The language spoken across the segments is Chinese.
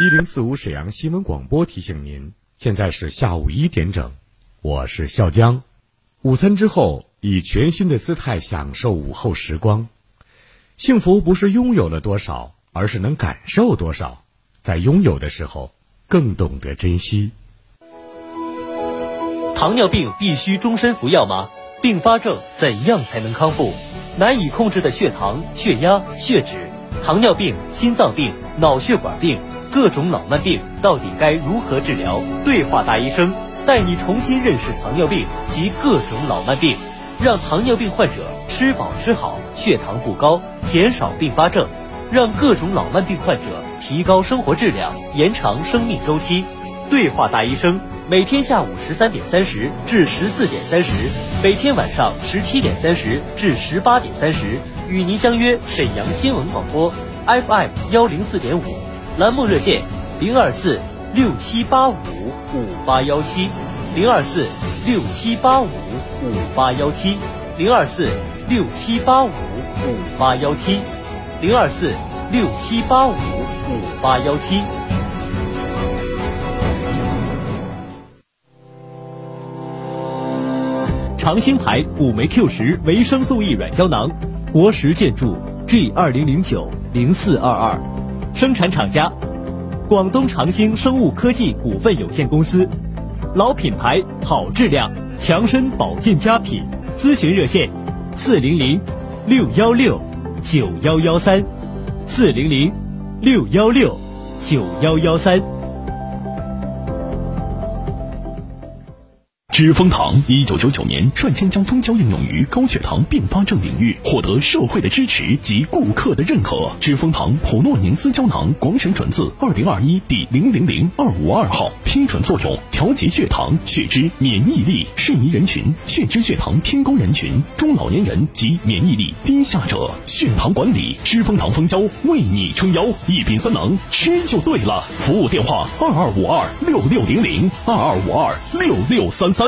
一零四五沈阳新闻广播提醒您，现在是下午一点整，我是笑江。午餐之后，以全新的姿态享受午后时光。幸福不是拥有了多少，而是能感受多少。在拥有的时候，更懂得珍惜。糖尿病必须终身服药吗？并发症怎样才能康复？难以控制的血糖、血压、血脂，糖尿病、心脏病、脑血管病。各种老慢病到底该如何治疗？对话大医生带你重新认识糖尿病及各种老慢病，让糖尿病患者吃饱吃好，血糖不高，减少并发症，让各种老慢病患者提高生活质量，延长生命周期。对话大医生每天下午十三点三十至十四点三十，每天晚上十七点三十至十八点三十，与您相约沈阳新闻广播 FM 幺零四点五。栏目热线：零二四六七八五五八幺七，零二四六七八五五八幺七，零二四六七八五五八幺七，零二四六七八五五八幺七。长兴牌五酶 Q 十维生素 E 软胶囊，国石建筑 G 二零零九零四二二。生产厂家：广东长兴生物科技股份有限公司，老品牌，好质量，强身保健佳品。咨询热线：四零零六幺六九幺幺三，四零零六幺六九幺幺三。知蜂堂一九九九年率先将蜂胶应用于高血糖并发症领域，获得社会的支持及顾客的认可。知蜂堂普诺宁斯胶囊广审准字二零二一第零零零二五二号，批准作用：调节血糖、血脂、免疫力。适宜人群：血脂、血糖偏高人群、中老年人及免疫力低下者。血糖管理，知蜂堂蜂胶为你撑腰，一品三能，吃就对了。服务电话：二二五二六六零零二二五二六六三三。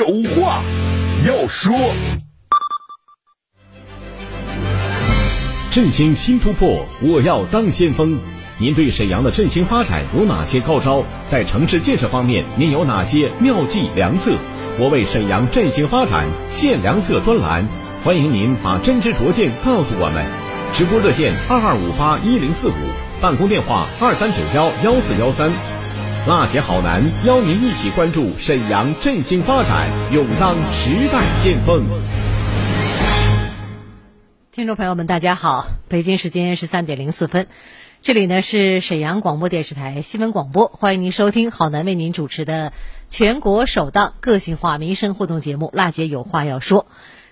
有话要说。振兴新突破，我要当先锋。您对沈阳的振兴发展有哪些高招？在城市建设方面，您有哪些妙计良策？我为沈阳振兴发展献良策专栏，欢迎您把真知灼见告诉我们。直播热线二二五八一零四五，办公电话二三九幺幺四幺三。辣姐好男邀您一起关注沈阳振兴发展，勇当时代先锋。听众朋友们，大家好，北京时间十三点零四分，这里呢是沈阳广播电视台新闻广播，欢迎您收听好男为您主持的全国首档个性化民生互动节目《辣姐有话要说》。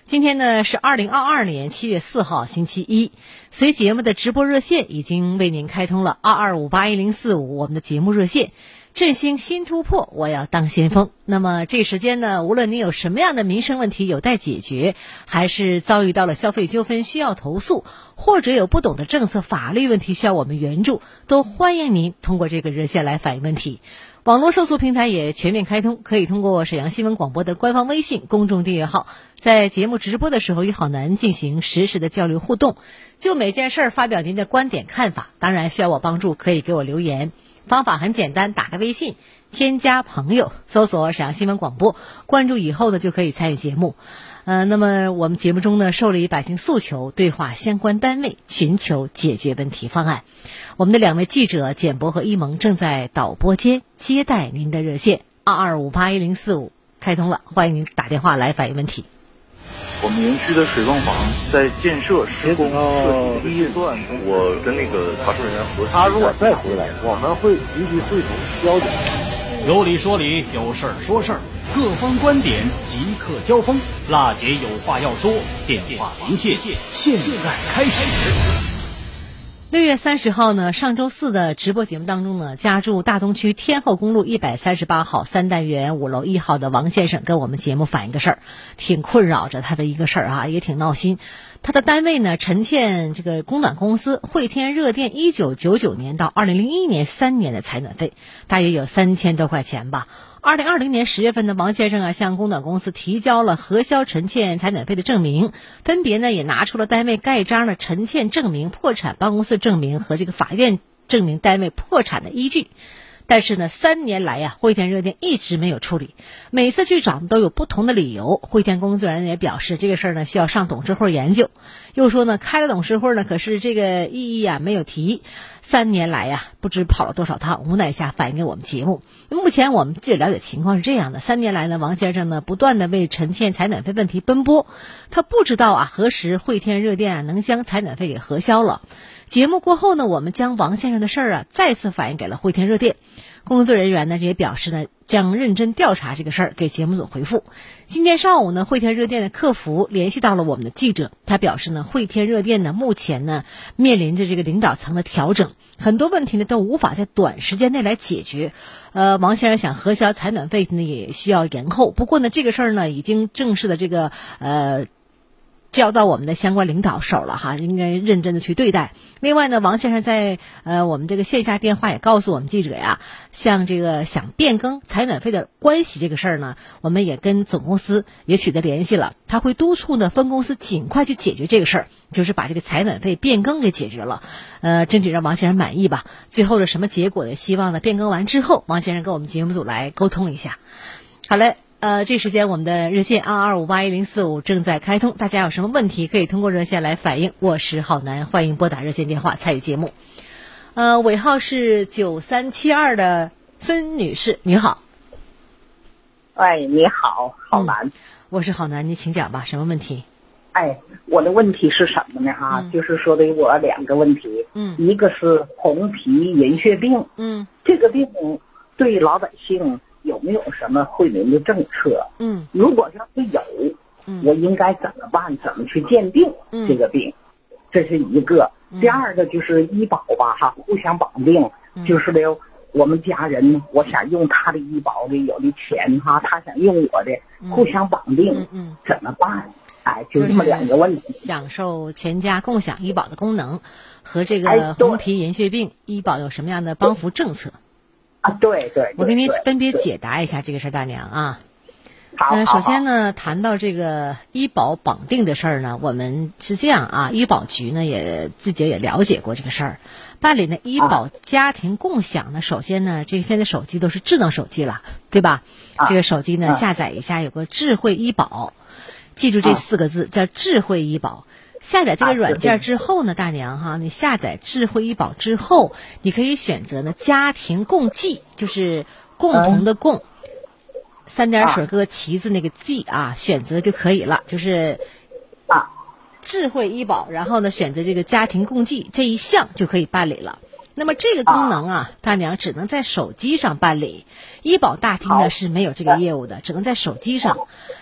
今天呢是二零二二年七月四号星期一，随节目的直播热线已经为您开通了二二五八一零四五，我们的节目热线。振兴新突破，我要当先锋。那么这时间呢，无论您有什么样的民生问题有待解决，还是遭遇到了消费纠纷需要投诉，或者有不懂的政策法律问题需要我们援助，都欢迎您通过这个热线来反映问题。网络受诉平台也全面开通，可以通过沈阳新闻广播的官方微信公众订阅号，在节目直播的时候与好男进行实时的交流互动，就每件事儿发表您的观点看法。当然需要我帮助，可以给我留言。方法很简单，打开微信，添加朋友，搜索沈阳新闻广播，关注以后呢就可以参与节目。呃，那么我们节目中呢，受理百姓诉求，对话相关单位，寻求解决问题方案。我们的两位记者简博和一萌正在导播间接待您的热线，二二五八一零四五开通了，欢迎您打电话来反映问题。我们园区的水泵房在建设施工设计第一段，我跟那个查收人员核实。他如果再回来，我们会立即会同交警。有理说理，有事儿说事儿，各方观点即刻交锋。辣姐有话要说，电话连线现在开始。六月三十号呢，上周四的直播节目当中呢，家住大东区天后公路一百三十八号三单元五楼一号的王先生跟我们节目反映个事儿，挺困扰着他的一个事儿啊，也挺闹心。他的单位呢，承欠这个供暖公司汇天热电一九九九年到二零零一年三年的采暖费，大约有三千多块钱吧。二零二零年十月份呢，王先生啊向供暖公司提交了核销陈欠采暖费的证明，分别呢也拿出了单位盖章的陈欠证明、破产办公室证明和这个法院证明单位破产的依据。但是呢，三年来呀，汇天热电一直没有处理，每次去找都有不同的理由。汇天工作人员也表示，这个事儿呢需要上董事会研究。又说呢，开了董事会呢，可是这个异议啊没有提。三年来呀，不知跑了多少趟，无奈下反映给我们节目。目前我们记者了解情况是这样的：三年来呢，王先生呢不断的为陈欠采暖费问题奔波，他不知道啊何时汇天热电啊能将采暖费给核销了。节目过后呢，我们将王先生的事儿啊再次反映给了汇天热电工作人员呢，这也表示呢将认真调查这个事儿，给节目组回复。今天上午呢，汇天热电的客服联系到了我们的记者，他表示呢，汇天热电呢目前呢面临着这个领导层的调整，很多问题呢都无法在短时间内来解决。呃，王先生想核销采暖费呢也需要延后，不过呢这个事儿呢已经正式的这个呃。交到我们的相关领导手了哈，应该认真的去对待。另外呢，王先生在呃我们这个线下电话也告诉我们记者呀，像这个想变更采暖费的关系这个事儿呢，我们也跟总公司也取得联系了，他会督促呢分公司尽快去解决这个事儿，就是把这个采暖费变更给解决了。呃，争取让王先生满意吧。最后的什么结果呢？希望呢变更完之后，王先生跟我们节目组来沟通一下。好嘞。呃，这时间我们的热线二二五八一零四五正在开通，大家有什么问题可以通过热线来反映。我是郝楠，欢迎拨打热线电话参与节目。呃，尾号是九三七二的孙女士，你好。哎，你好，郝楠，我是郝楠，你请讲吧，什么问题？哎，我的问题是什么呢？哈，就是说的我两个问题，嗯，一个是红皮银屑病，嗯，这个病对老百姓。有没有什么惠民的政策？嗯，如果要是有，嗯，我应该怎么办？怎么去鉴定这个病？这是一个。第二个就是医保吧，哈，互相绑定，就是的，我们家人，我想用他的医保的有的钱哈，他想用我的，互相绑定，嗯，怎么办？哎，就这么两个问题。享受全家共享医保的功能，和这个红皮银屑病医保有什么样的帮扶政策？啊，对对，我给您分别解答一下这个事儿，大娘啊。好，首先呢，谈到这个医保绑定的事儿呢，我们是这样啊，医保局呢也自己也了解过这个事儿，办理呢医保家庭共享呢，首先呢，这个现在手机都是智能手机了，对吧？这个手机呢下载一下，有个智慧医保，记住这四个字叫智慧医保。下载这个软件之后呢，大娘哈，你下载智慧医保之后，你可以选择呢家庭共济，就是共同的共，三点水搁旗子那个济啊，选择就可以了，就是啊，智慧医保，然后呢选择这个家庭共济这一项就可以办理了。那么这个功能啊，大娘只能在手机上办理，医保大厅呢是没有这个业务的，只能在手机上。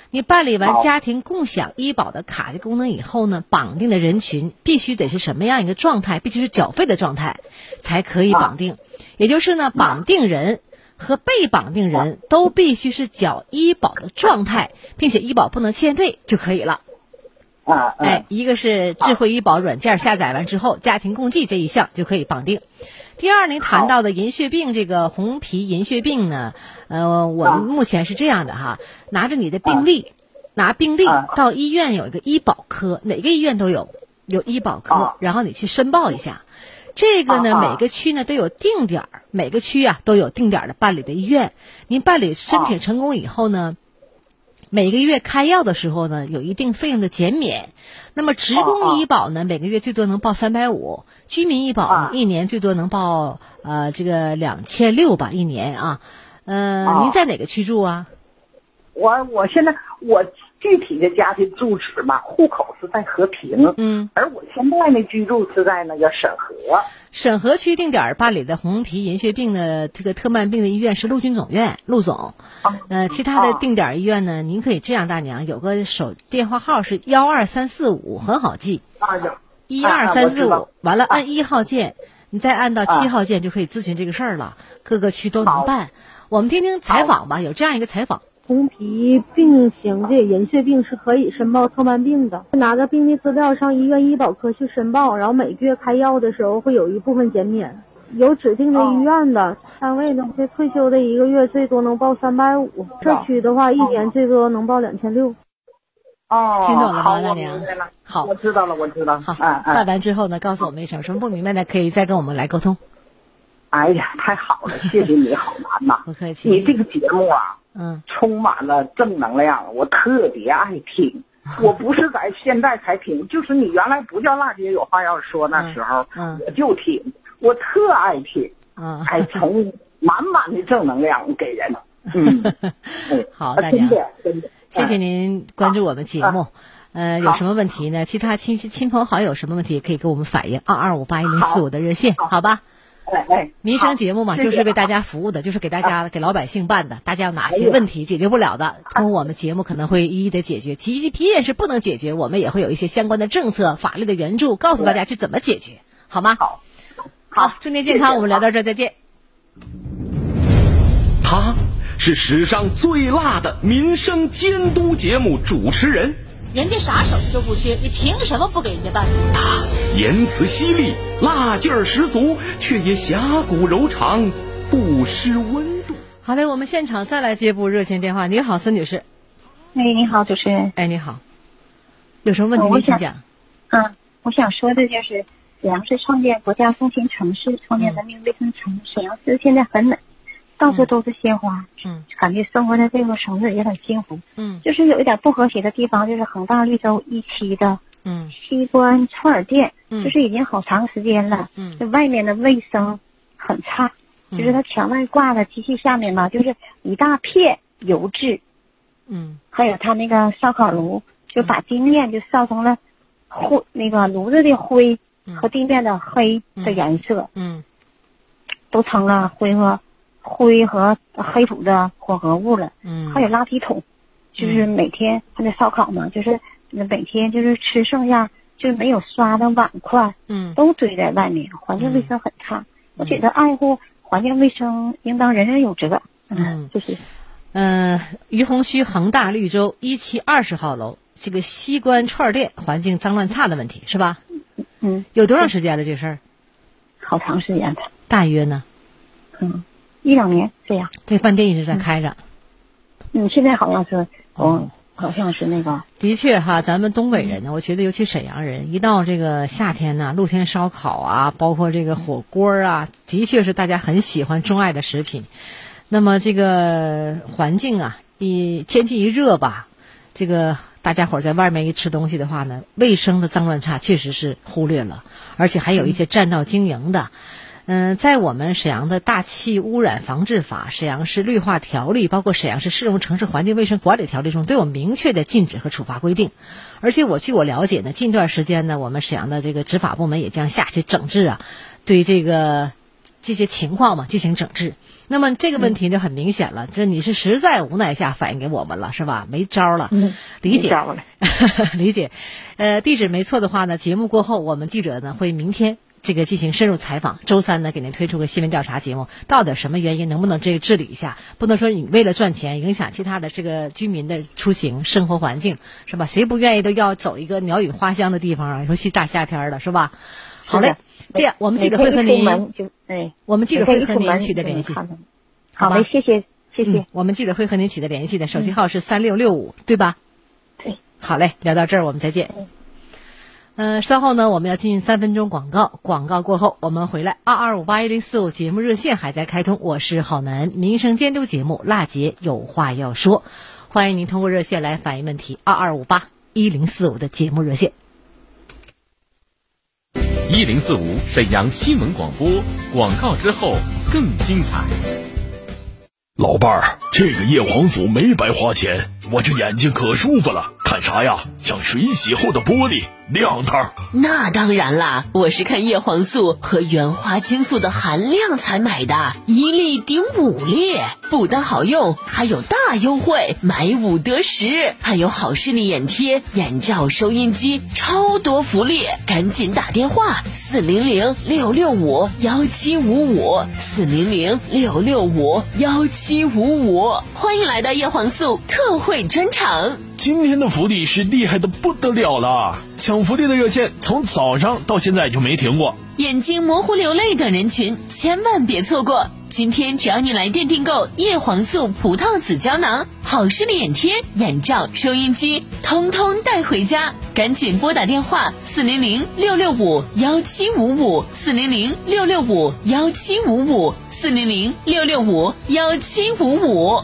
你办理完家庭共享医保的卡的功能以后呢，绑定的人群必须得是什么样一个状态？必须是缴费的状态，才可以绑定。也就是呢，绑定人和被绑定人都必须是缴医保的状态，并且医保不能欠费就可以了。啊，哎，一个是智慧医保软件下载完之后，家庭共济这一项就可以绑定。第二，您谈到的银屑病，这个红皮银屑病呢，呃，我们目前是这样的哈，拿着你的病历，拿病历到医院有一个医保科，哪个医院都有，有医保科，然后你去申报一下。这个呢，每个区呢都有定点儿，每个区啊都有定点儿的办理的医院。您办理申请成功以后呢，每个月开药的时候呢，有一定费用的减免。那么职工医保呢，每个月最多能报三百五；居民医保呢，一年最多能报呃这个两千六吧，一年啊。呃，您在哪个区住啊？我我现在我。具体的家庭住址嘛，户口是在和平，嗯，而我现在呢居住是在那个沈河。沈河区定点办理的红皮银屑病的这个特慢病的医院是陆军总院，陆总。呃，其他的定点医院呢，您可以这样，大娘有个手电话号是幺二三四五，很好记。啊，有。一二三四五，完了按一号键，你再按到七号键就可以咨询这个事儿了。各个区都能办。我们听听采访吧，有这样一个采访。红皮病型的银屑病是可以申报特慢病的，拿着病历资料上医院医保科去申报，然后每个月开药的时候会有一部分减免。有指定的医院的单位呢，这退休的一个月最多能报三百五，社区的话一年最多能报两千六。哦，听懂了吗，大娘？好，我知道了，我知道。好，办完之后呢，告诉我们一声，什么不明白的可以再跟我们来沟通。哎呀，太好了，谢谢你好难呐，不客气。你这个节目啊。嗯，充满了正能量，我特别爱听。我不是在现在才听，就是你原来不叫辣姐有话要说那时候，我就听，我特爱听。嗯，还从满满的正能量给人。嗯，好，大娘，真的，谢谢您关注我们节目。呃，有什么问题呢？其他亲戚、亲朋好友什么问题可以给我们反映。二二五八一零四五的热线，好吧？哎哎，民生节目嘛，就是为大家服务的，就是给大家给老百姓办的。大家有哪些问题解决不了的，通过我们节目可能会一一的解决。即便是不能解决，我们也会有一些相关的政策、法律的援助，告诉大家去怎么解决，好吗？好，好，祝您健康。我们聊到这儿，再见。他是史上最辣的民生监督节目主持人。人家啥手续都不缺，你凭什么不给人家办？他言辞犀利，辣劲儿十足，却也侠骨柔肠，不失温度。好嘞，我们现场再来接部热线电话。你好，孙女士。哎，你好，主持人。哎，你好。有什么问题您请讲。嗯，我想说的就是，沈阳市创建国家风情城市，创建文明卫生城。沈阳市现在很美。到处都是鲜花，嗯，感觉生活在这个城市也很幸福，嗯，就是有一点不和谐的地方，就是恒大绿洲一期的，嗯，西关串儿店，嗯，就是已经好长时间了，嗯，这外面的卫生很差，就是它墙外挂的机器下面嘛，就是一大片油渍，嗯，还有它那个烧烤炉，就把地面就烧成了灰，那个炉子的灰和地面的黑的颜色，嗯，都成了灰和。灰和黑土的混合物了，嗯，还有垃圾桶，就是每天还得烧烤嘛，就是每天就是吃剩下就是没有刷的碗筷，嗯，都堆在外面，环境卫生很差。我觉得爱护环境卫生应当人人有责。嗯，谢谢。嗯，于洪区恒大绿洲一期二十号楼这个西关串店环境脏乱差的问题是吧？嗯，有多长时间了这事儿？好长时间了。大约呢？嗯。一两年这样，这饭店一直在开着。嗯，现在好像是，哦，好像是那个。的确哈，咱们东北人呢，我觉得尤其沈阳人，一到这个夏天呢，露天烧烤啊，包括这个火锅啊，的确是大家很喜欢钟爱的食品。那么这个环境啊，一天气一热吧，这个大家伙在外面一吃东西的话呢，卫生的脏乱差确实是忽略了，而且还有一些占道经营的。嗯，在我们沈阳的大气污染防治法、沈阳市绿化条例，包括沈阳市市容城市环境卫生管理条例中，都有明确的禁止和处罚规定。而且我据我了解呢，近段时间呢，我们沈阳的这个执法部门也将下去整治啊，对这个这些情况嘛进行整治。那么这个问题就很明显了，这你是实在无奈下反映给我们了，是吧？没招了，理解，理解。呃，地址没错的话呢，节目过后，我们记者呢会明天。这个进行深入采访，周三呢给您推出个新闻调查节目，到底什么原因，能不能这个治理一下？不能说你为了赚钱影响其他的这个居民的出行生活环境，是吧？谁不愿意都要走一个鸟语花香的地方啊？尤其大夏天的，是吧？好嘞，这样我们记者会和您，哎，我们记者会和您取得联系，好嘞？谢谢谢谢，我们记者会和您取得联系的手机号是三六六五，对吧？对，好嘞，聊到这儿我们再见。嗯，稍后呢，我们要进行三分钟广告，广告过后我们回来。二二五八一零四五节目热线还在开通，我是郝楠，民生监督节目《辣姐有话要说》，欢迎您通过热线来反映问题。二二五八一零四五的节目热线。一零四五沈阳新闻广播，广告之后更精彩。老伴儿，这个叶黄素没白花钱，我这眼睛可舒服了，看啥呀？像水洗后的玻璃，亮堂。那当然啦，我是看叶黄素和原花青素的含量才买的，一粒顶五粒，不但好用，还有大优惠，买五得十，还有好视力眼贴、眼罩、收音机，超多福利！赶紧打电话四零零六六五幺七五五四零零六六五幺七。七五五，欢迎来到叶黄素特惠专场。今天的福利是厉害的不得了了，抢福利的热线从早上到现在就没停过。眼睛模糊、流泪等人群千万别错过。今天只要你来电订购叶黄素葡萄籽胶囊、好视力眼贴、眼罩、收音机，通通带回家。赶紧拨打电话四零零六六五幺七五五四零零六六五幺七五五。四零零六六五幺七五五，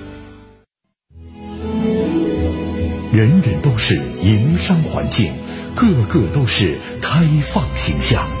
人人都是营商环境，个个都是开放形象。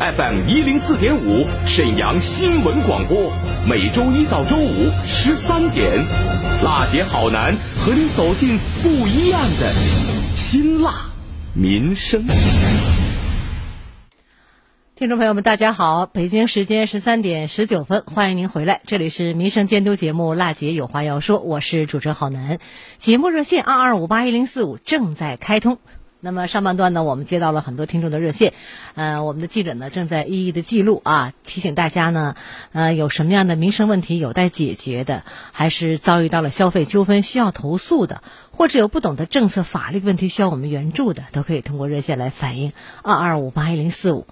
FM 一零四点五，沈阳新闻广播，每周一到周五十三点，辣姐好男和你走进不一样的辛辣民生。听众朋友们，大家好，北京时间十三点十九分，欢迎您回来，这里是民生监督节目《辣姐有话要说》，我是主持人郝楠，节目热线二二五八一零四五正在开通。那么上半段呢，我们接到了很多听众的热线，呃，我们的记者呢正在一一的记录啊，提醒大家呢，呃，有什么样的民生问题有待解决的，还是遭遇到了消费纠纷需要投诉的，或者有不懂的政策法律问题需要我们援助的，都可以通过热线来反映二二五八一零四五。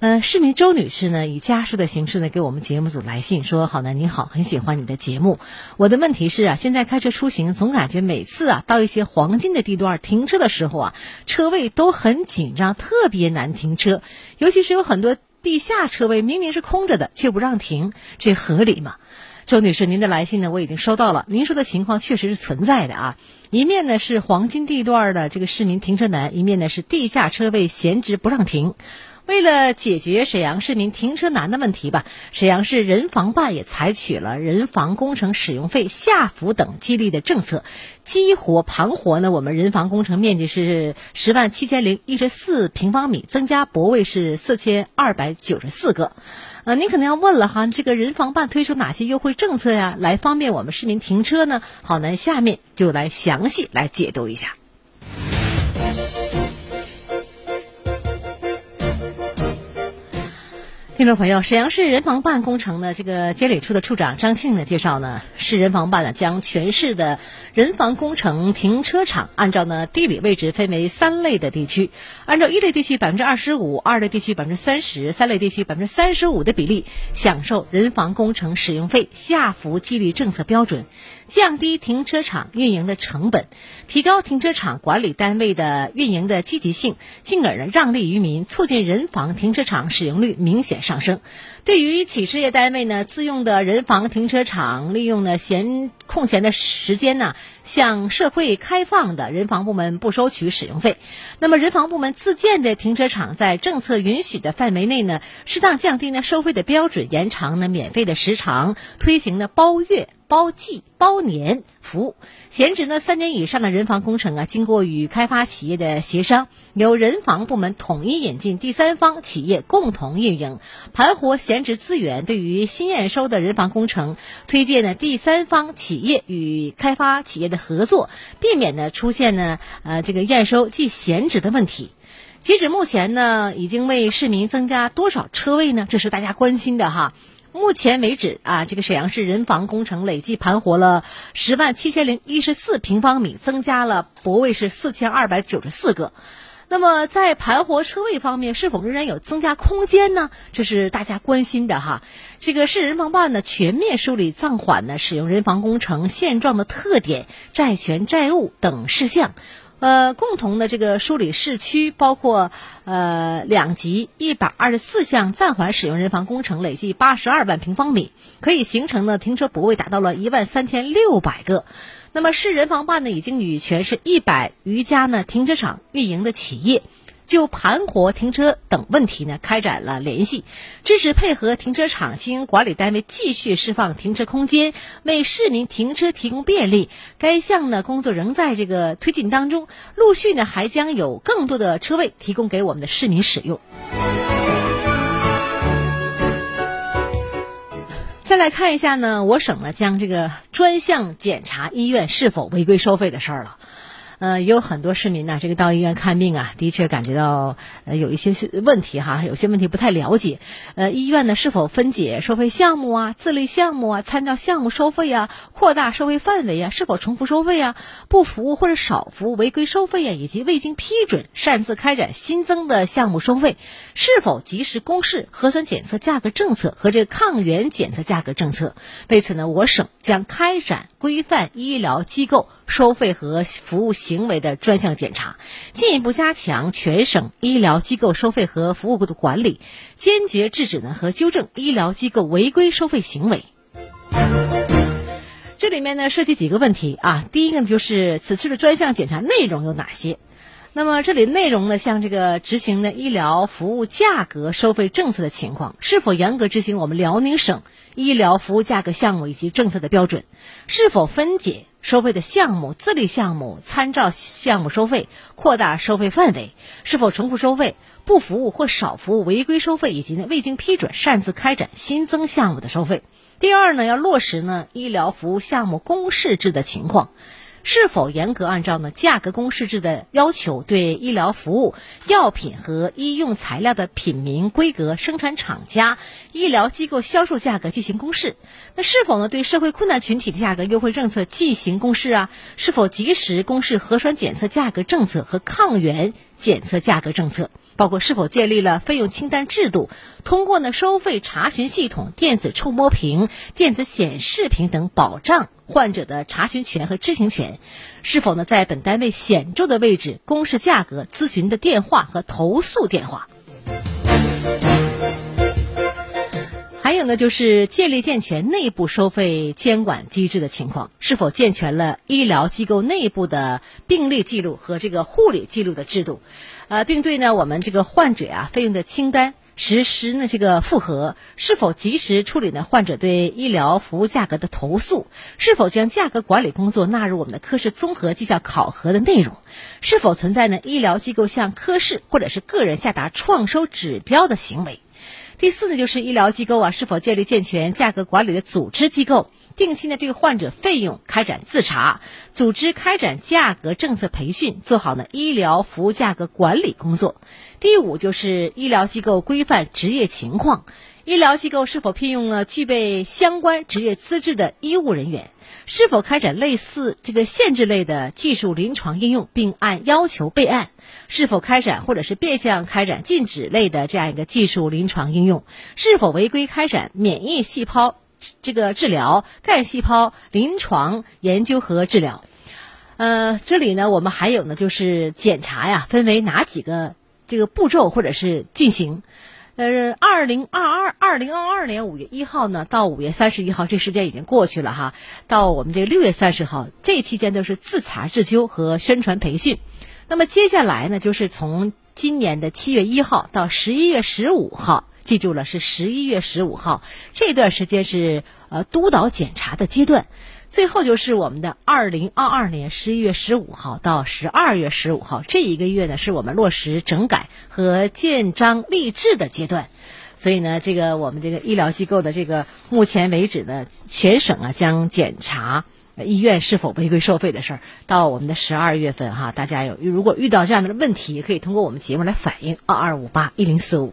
呃，市民周女士呢，以家书的形式呢，给我们节目组来信说：“好呢，你好，很喜欢你的节目。我的问题是啊，现在开车出行，总感觉每次啊，到一些黄金的地段停车的时候啊，车位都很紧张，特别难停车。尤其是有很多地下车位，明明是空着的，却不让停，这合理吗？”周女士，您的来信呢，我已经收到了。您说的情况确实是存在的啊。一面呢是黄金地段的这个市民停车难，一面呢是地下车位闲置不让停。为了解决沈阳市民停车难的问题吧，沈阳市人防办也采取了人防工程使用费下浮等激励的政策，激活盘活呢。我们人防工程面积是十万七千零一十四平方米，增加泊位是四千二百九十四个。呃，您可能要问了哈，这个人防办推出哪些优惠政策呀，来方便我们市民停车呢？好，那下面就来详细来解读一下。听众朋友，沈阳市人防办工程的这个监理处的处长张庆呢介绍呢，市人防办呢将全市的人防工程停车场按照呢地理位置分为三类的地区，按照一类地区百分之二十五、二类地区百分之三十、三类地区百分之三十五的比例享受人防工程使用费下浮激励政策标准。降低停车场运营的成本，提高停车场管理单位的运营的积极性，进而呢让利于民，促进人防停车场使用率明显上升。对于企事业单位呢自用的人防停车场，利用呢闲空闲的时间呢向社会开放的，人防部门不收取使用费。那么人防部门自建的停车场，在政策允许的范围内呢，适当降低呢收费的标准，延长呢免费的时长，推行呢包月。包季、包年服务，闲置呢三年以上的人防工程啊，经过与开发企业的协商，由人防部门统一引进第三方企业共同运营，盘活闲置资源。对于新验收的人防工程，推荐呢第三方企业与开发企业的合作，避免呢出现呢呃这个验收即闲置的问题。截止目前呢，已经为市民增加多少车位呢？这是大家关心的哈。目前为止啊，这个沈阳市人防工程累计盘活了十万七千零一十四平方米，增加了泊位是四千二百九十四个。那么在盘活车位方面，是否仍然有增加空间呢？这是大家关心的哈。这个市人防办呢，全面梳理暂缓呢使用人防工程现状的特点、债权债务等事项。呃，共同的这个梳理市区，包括呃两级一百二十四项暂缓使用人防工程，累计八十二万平方米，可以形成的停车泊位达到了一万三千六百个。那么市人防办呢，已经与全市一百余家呢停车场运营的企业。就盘活停车等问题呢，开展了联系，支持配合停车场经营管理单位继续释放停车空间，为市民停车提供便利。该项呢工作仍在这个推进当中，陆续呢还将有更多的车位提供给我们的市民使用。再来看一下呢，我省呢将这个专项检查医院是否违规收费的事儿了。呃，也有很多市民呢，这个到医院看病啊，的确感觉到呃有一些问题哈，有些问题不太了解。呃，医院呢是否分解收费项目啊、自立项目啊、参照项目收费啊、扩大收费范围啊、是否重复收费啊、不服务或者少服务违规收费啊，以及未经批准擅自开展新增的项目收费，是否及时公示核酸检测价格政策和这个抗原检测价格政策？为此呢，我省将开展规范医疗机构收费和服务。行为的专项检查，进一步加强全省医疗机构收费和服务的管理，坚决制止呢和纠正医疗机构违规收费行为。这里面呢涉及几个问题啊，第一个呢就是此次的专项检查内容有哪些？那么这里内容呢，像这个执行的医疗服务价格收费政策的情况，是否严格执行我们辽宁省医疗服务价格项目以及政策的标准？是否分解？收费的项目、自立项目、参照项目收费，扩大收费范围，是否重复收费、不服务或少服务违规收费，以及呢未经批准擅自开展新增项目的收费。第二呢，要落实呢医疗服务项目公示制的情况。是否严格按照呢价格公示制的要求，对医疗服务、药品和医用材料的品名、规格、生产厂家、医疗机构销售价格进行公示？那是否呢对社会困难群体的价格优惠政策进行公示啊？是否及时公示核酸检测价格政策和抗原？检测价格政策，包括是否建立了费用清单制度，通过呢收费查询系统、电子触摸屏、电子显示屏等保障患者的查询权和知情权，是否呢在本单位显著的位置公示价格、咨询的电话和投诉电话。有呢，就是建立健全内部收费监管机制的情况，是否健全了医疗机构内部的病历记录和这个护理记录的制度，呃，并对呢我们这个患者呀费用的清单实施呢这个复核，是否及时处理呢患者对医疗服务价格的投诉，是否将价格管理工作纳入我们的科室综合绩效考核的内容，是否存在呢医疗机构向科室或者是个人下达创收指标的行为。第四呢，就是医疗机构啊是否建立健全价格管理的组织机构，定期呢对患者费用开展自查，组织开展价格政策培训，做好呢医疗服务价格管理工作。第五就是医疗机构规范执业情况，医疗机构是否聘用了具备相关职业资质的医务人员，是否开展类似这个限制类的技术临床应用，并按要求备案。是否开展或者是变相开展禁止类的这样一个技术临床应用？是否违规开展免疫细胞这个治疗、干细胞临床研究和治疗？呃，这里呢，我们还有呢，就是检查呀，分为哪几个这个步骤或者是进行？呃，二零二二二零二二年五月一号呢，到五月三十一号，这时间已经过去了哈。到我们这个六月三十号，这期间都是自查自纠和宣传培训。那么接下来呢，就是从今年的七月一号到十一月十五号，记住了，是十一月十五号这段时间是呃督导检查的阶段。最后就是我们的二零二二年十一月十五号到十二月十五号这一个月呢，是我们落实整改和建章立制的阶段。所以呢，这个我们这个医疗机构的这个目前为止呢，全省啊将检查。医院是否违规收费的事儿，到我们的十二月份哈，大家有如果遇到这样的问题，可以通过我们节目来反映二二五八一零四五。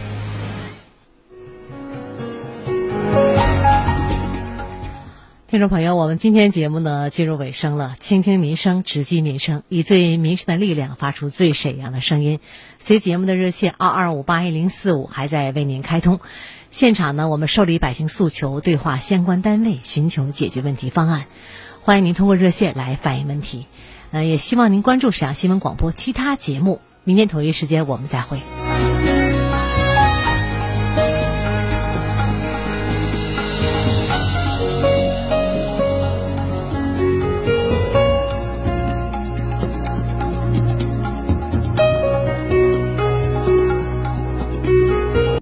听众朋友，我们今天节目呢进入尾声了，倾听民生，直击民生，以最民生的力量发出最沈阳的声音。随节目的热线二二五八一零四五还在为您开通，现场呢我们受理百姓诉求，对话相关单位，寻求解决问题方案。欢迎您通过热线来反映问题。呃，也希望您关注沈阳新闻广播其他节目。明天同一时间，我们再会。